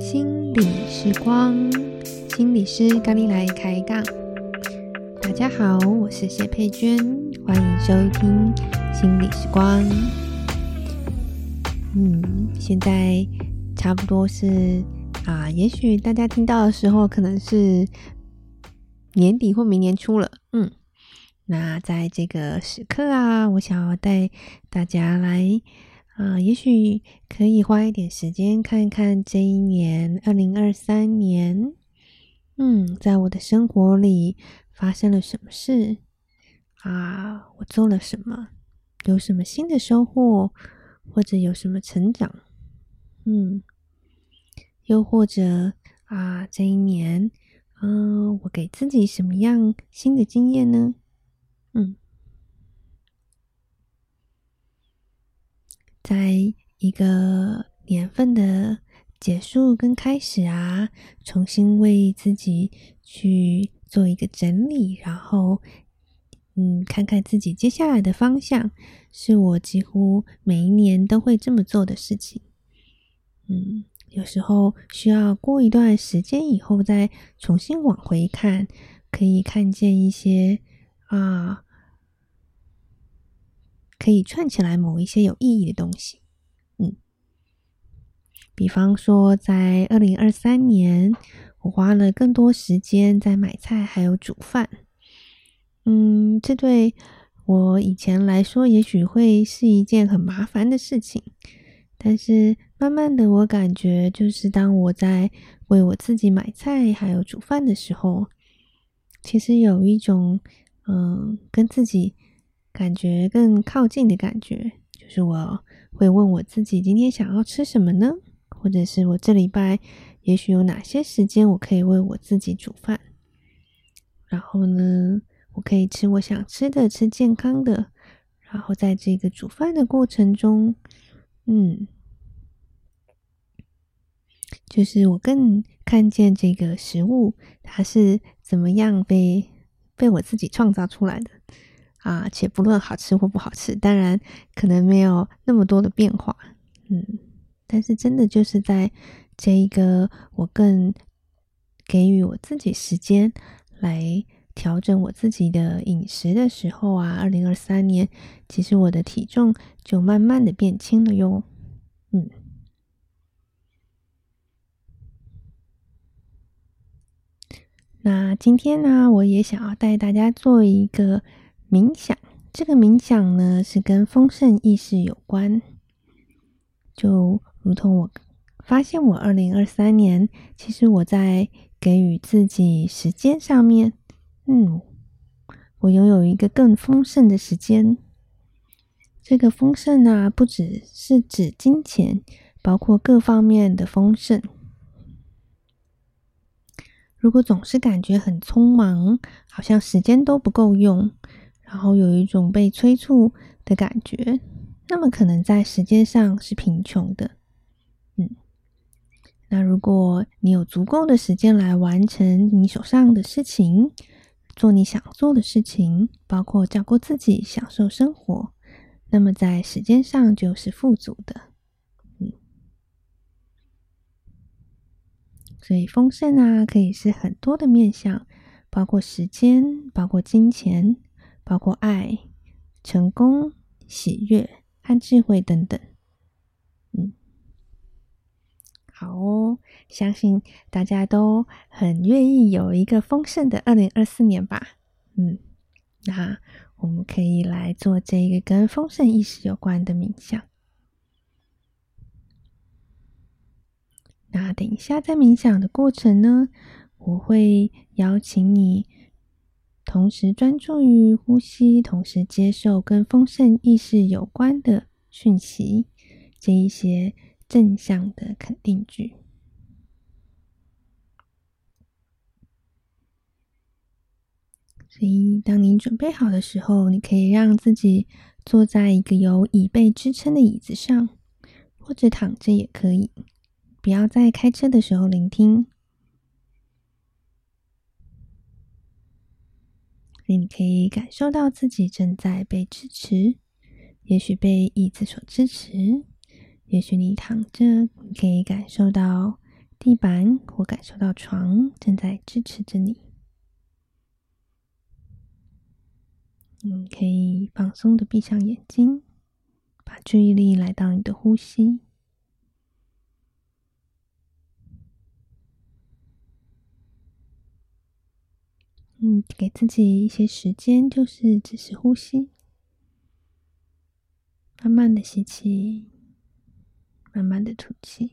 心理时光，心理师咖喱来开杠。大家好，我是谢佩娟，欢迎收听心理时光。嗯，现在差不多是啊，也许大家听到的时候可能是年底或明年初了。那在这个时刻啊，我想要带大家来啊，也许可以花一点时间看一看这一年二零二三年，嗯，在我的生活里发生了什么事啊？我做了什么？有什么新的收获？或者有什么成长，嗯，又或者啊，这一年，嗯、我给自己什么样新的经验呢？嗯，在一个年份的结束跟开始啊，重新为自己去做一个整理，然后。嗯，看看自己接下来的方向，是我几乎每一年都会这么做的事情。嗯，有时候需要过一段时间以后再重新往回看，可以看见一些啊，可以串起来某一些有意义的东西。嗯，比方说在二零二三年，我花了更多时间在买菜还有煮饭。嗯，这对我以前来说，也许会是一件很麻烦的事情。但是慢慢的，我感觉就是当我在为我自己买菜还有煮饭的时候，其实有一种嗯，跟自己感觉更靠近的感觉。就是我会问我自己，今天想要吃什么呢？或者是我这礼拜也许有哪些时间我可以为我自己煮饭？然后呢，我可以吃我想吃的，吃健康的，然后在这个煮饭的过程中，嗯，就是我更看见这个食物它是怎么样被被我自己创造出来的啊，且不论好吃或不好吃，当然可能没有那么多的变化，嗯，但是真的就是在这一个我更给予我自己时间来。调整我自己的饮食的时候啊，二零二三年，其实我的体重就慢慢的变轻了哟。嗯，那今天呢，我也想要带大家做一个冥想。这个冥想呢，是跟丰盛意识有关。就如同我发现，我二零二三年，其实我在给予自己时间上面。嗯，我拥有一个更丰盛的时间。这个丰盛啊，不只是指金钱，包括各方面的丰盛。如果总是感觉很匆忙，好像时间都不够用，然后有一种被催促的感觉，那么可能在时间上是贫穷的。嗯，那如果你有足够的时间来完成你手上的事情，做你想做的事情，包括照顾自己、享受生活，那么在时间上就是富足的。所以丰盛啊，可以是很多的面向，包括时间、包括金钱、包括爱、成功、喜悦和智慧等等。嗯好哦，相信大家都很愿意有一个丰盛的二零二四年吧。嗯，那我们可以来做这个跟丰盛意识有关的冥想。那等一下在冥想的过程呢，我会邀请你同时专注于呼吸，同时接受跟丰盛意识有关的讯息，这一些。正向的肯定句。所以，当你准备好的时候，你可以让自己坐在一个有椅背支撑的椅子上，或者躺着也可以。不要在开车的时候聆听。所以你可以感受到自己正在被支持，也许被椅子所支持，也许你躺着，你可以感受到地板或感受到床正在支持着你。你可以放松的闭上眼睛，把注意力来到你的呼吸。嗯，给自己一些时间，就是只是呼吸，慢慢的吸气，慢慢的吐气。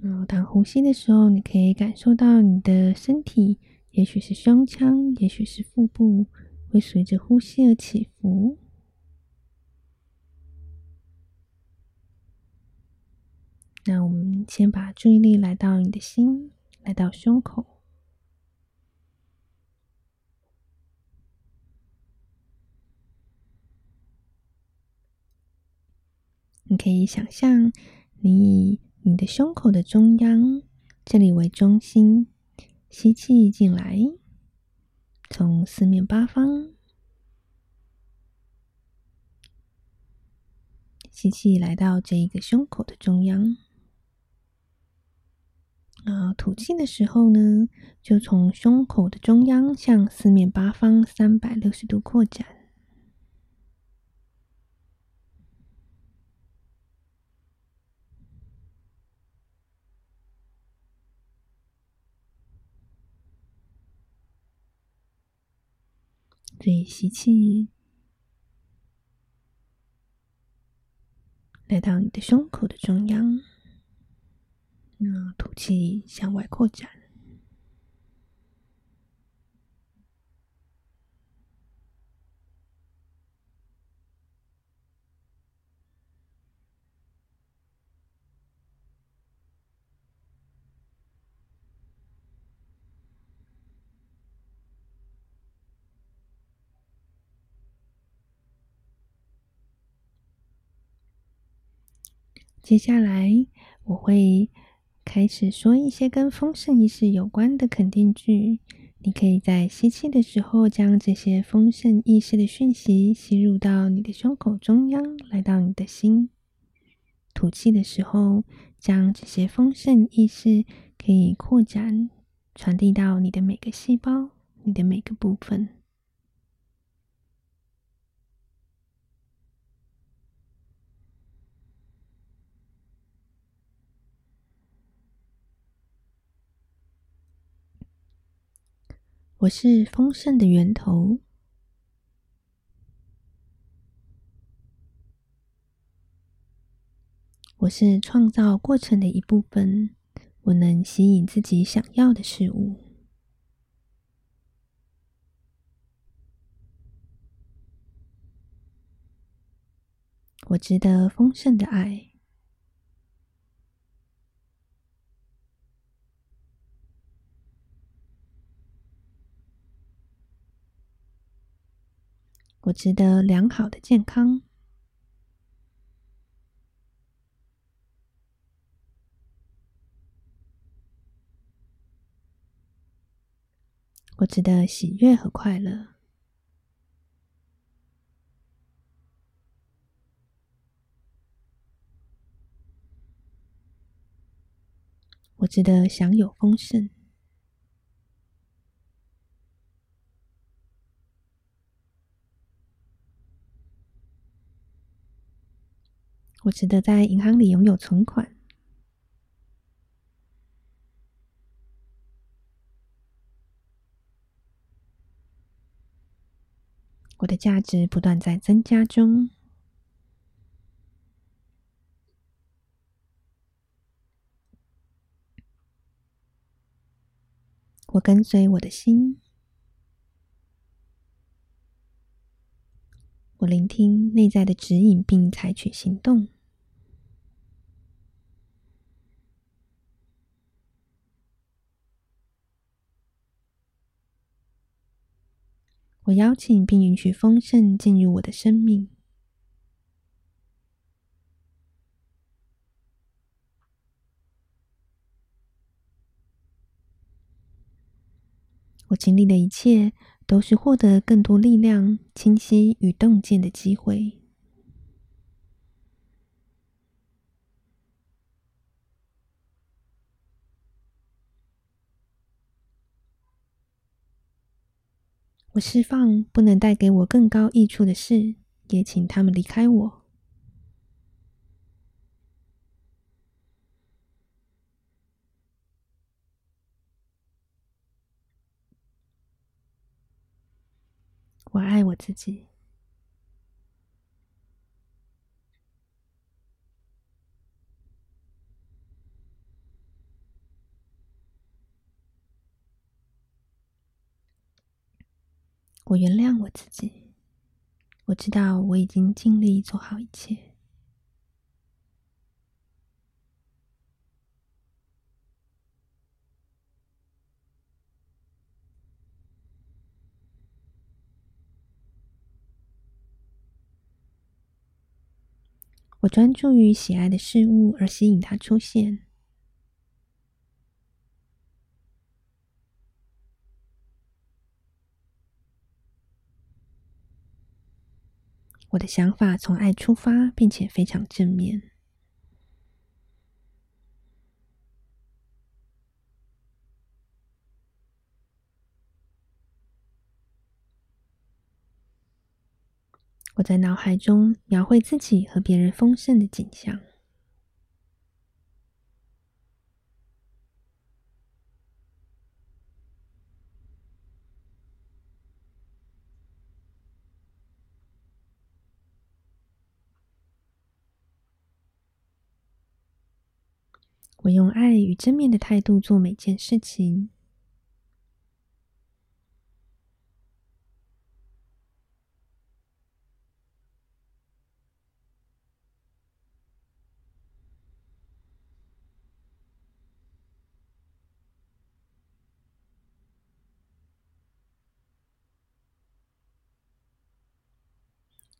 然后，当呼吸的时候，你可以感受到你的身体。也许是胸腔，也许是腹部，会随着呼吸而起伏。那我们先把注意力来到你的心，来到胸口。你可以想象，你以你的胸口的中央，这里为中心。吸气进来，从四面八方吸气来到这一个胸口的中央，啊，吐气的时候呢，就从胸口的中央向四面八方三百六十度扩展。所以吸气，来到你的胸口的中央，那吐气向外扩展。接下来我会开始说一些跟丰盛意识有关的肯定句。你可以在吸气的时候，将这些丰盛意识的讯息吸入到你的胸口中央，来到你的心；吐气的时候，将这些丰盛意识可以扩展，传递到你的每个细胞、你的每个部分。我是丰盛的源头，我是创造过程的一部分，我能吸引自己想要的事物，我值得丰盛的爱。我值得良好的健康，我值得喜悦和快乐，我值得享有丰盛。我值得在银行里拥有存款。我的价值不断在增加中。我跟随我的心。我聆听内在的指引，并采取行动。我邀请并允许丰盛进入我的生命。我经历的一切，都是获得更多力量、清晰与洞见的机会。我释放不能带给我更高益处的事，也请他们离开我。我爱我自己。我原谅我自己。我知道我已经尽力做好一切。专注于喜爱的事物，而吸引它出现。我的想法从爱出发，并且非常正面。我在脑海中描绘自己和别人丰盛的景象。我用爱与正面的态度做每件事情。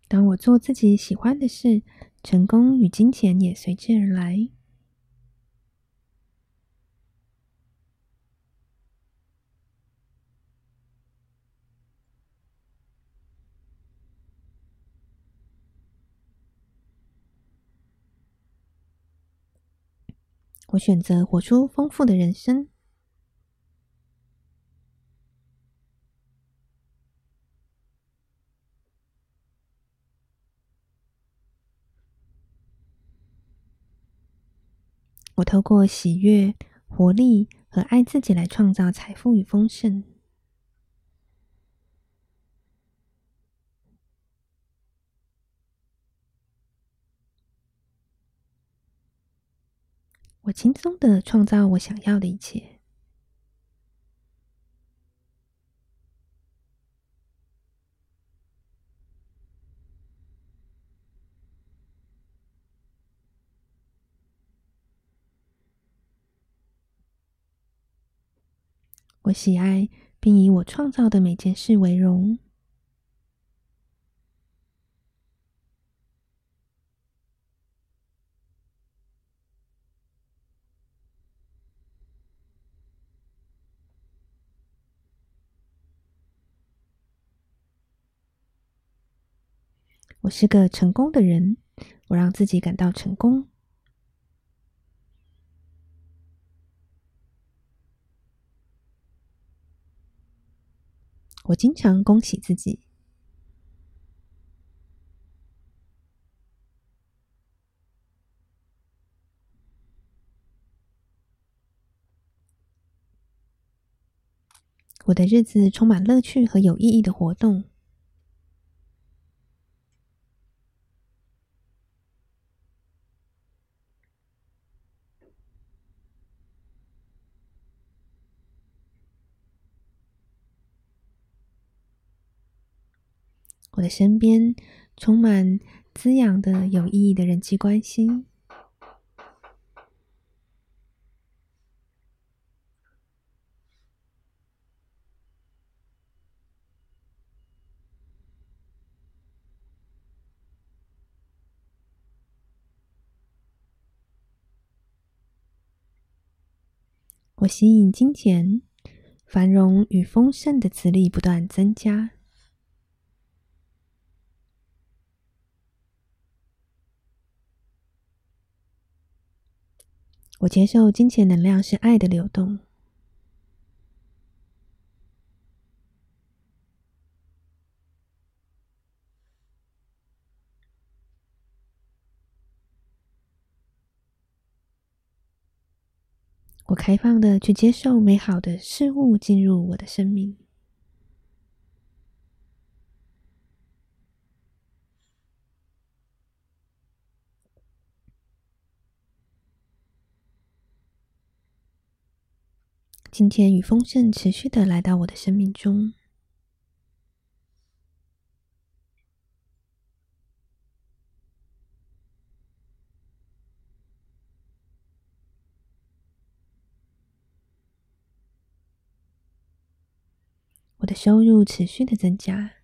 当我做自己喜欢的事，成功与金钱也随之而来。我选择活出丰富的人生。我透过喜悦、活力和爱自己来创造财富与丰盛。我轻松的创造我想要的一切。我喜爱并以我创造的每件事为荣。我是个成功的人，我让自己感到成功。我经常恭喜自己。我的日子充满乐趣和有意义的活动。我的身边充满滋养的有意义的人际关系。我吸引金钱繁荣与丰盛的磁力不断增加。我接受金钱能量是爱的流动。我开放的去接受美好的事物进入我的生命。今天与丰盛持续的来到我的生命中。我的收入持续的增加。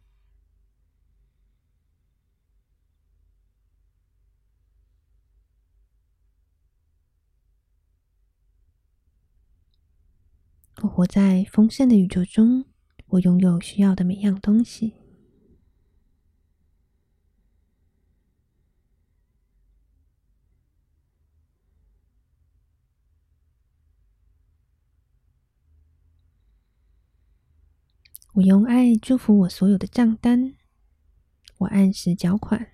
我在丰盛的宇宙中，我拥有需要的每样东西。我用爱祝福我所有的账单，我按时缴款。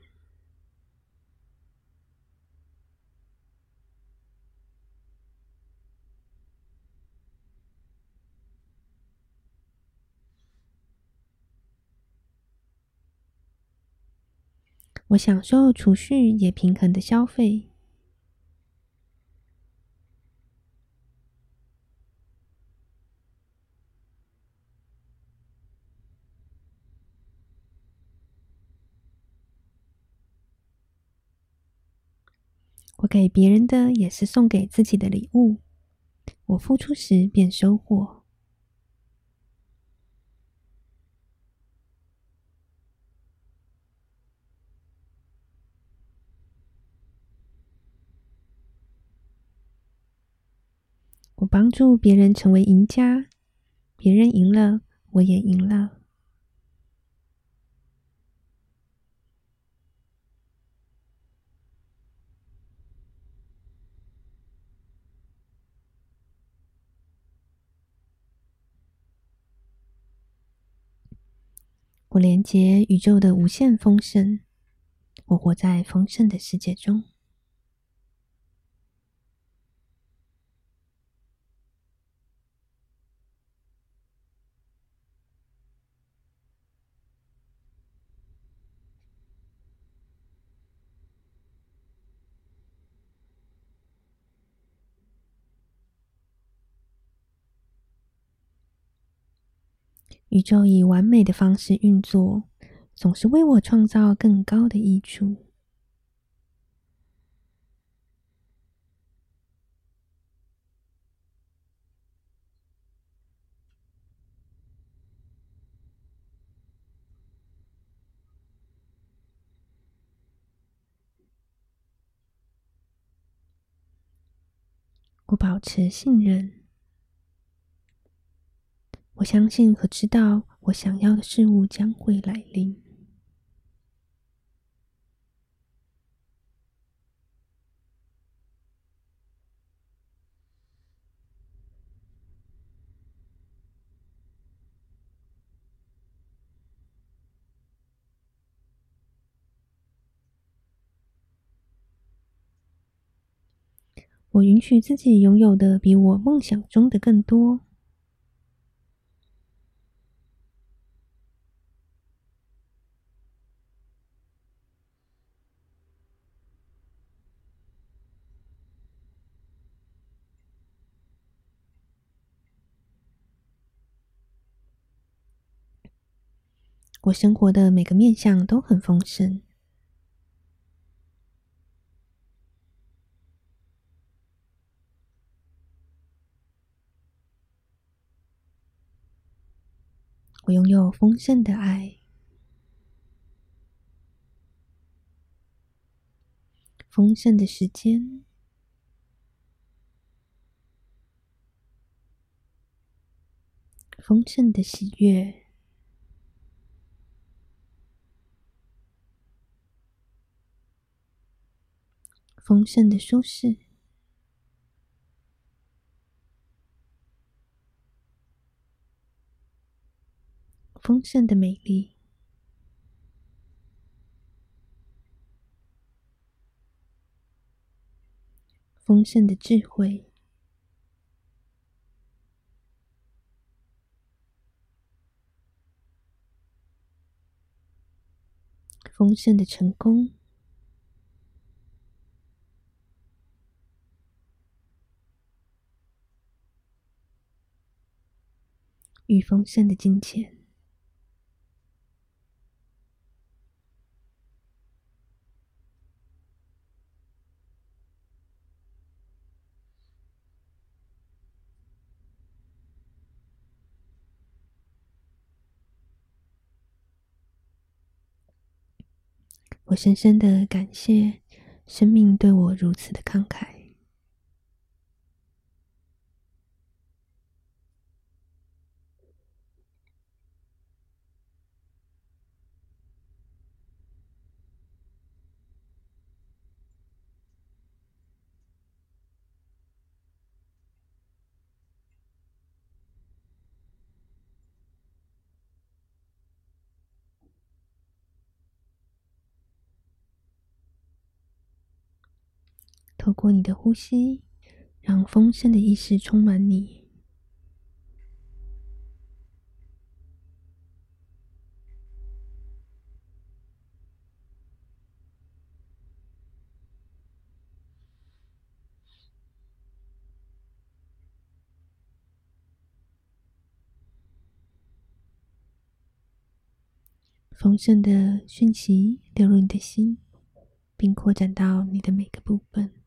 我享受储蓄，也平衡的消费。我给别人的，也是送给自己的礼物。我付出时便收获。我帮助别人成为赢家，别人赢了，我也赢了。我连接宇宙的无限丰盛，我活在丰盛的世界中。宇宙以完美的方式运作，总是为我创造更高的益处。我保持信任。我相信和知道，我想要的事物将会来临。我允许自己拥有的比我梦想中的更多。我生活的每个面向都很丰盛。我拥有丰盛的爱，丰盛的时间，丰盛的喜悦，丰盛的舒适，丰盛的美丽。丰盛的智慧，丰盛的成功，与丰盛的金钱。我深深的感谢生命对我如此的慷慨。透过你的呼吸，让丰盛的意识充满你。丰盛的讯息流入你的心，并扩展到你的每个部分。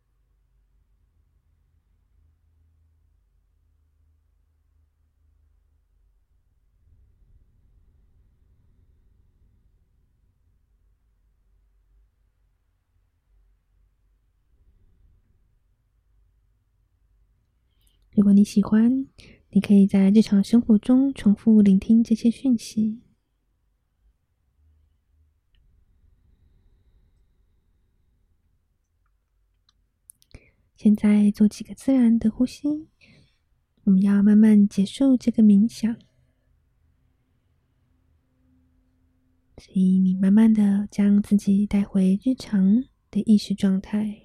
如果你喜欢，你可以在日常生活中重复聆听这些讯息。现在做几个自然的呼吸，我们要慢慢结束这个冥想。所以你慢慢的将自己带回日常的意识状态。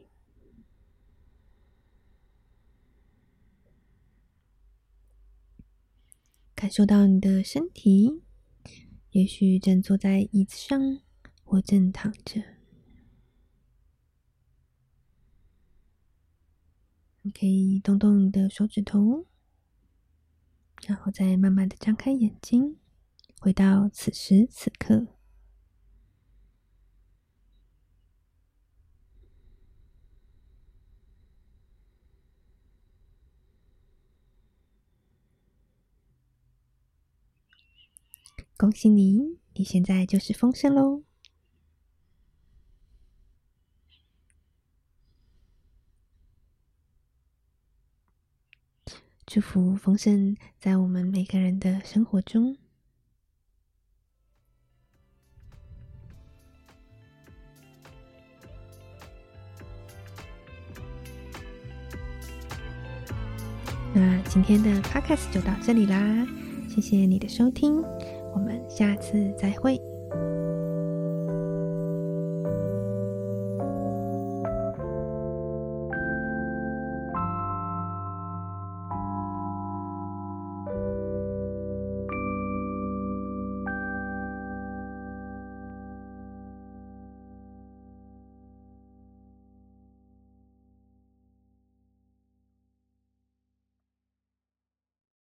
感受到你的身体，也许正坐在椅子上，或正躺着。你可以动动你的手指头，然后再慢慢的张开眼睛，回到此时此刻。恭喜你，你现在就是丰盛喽！祝福丰盛在我们每个人的生活中。那今天的 Podcast 就到这里啦，谢谢你的收听。我们下次再会。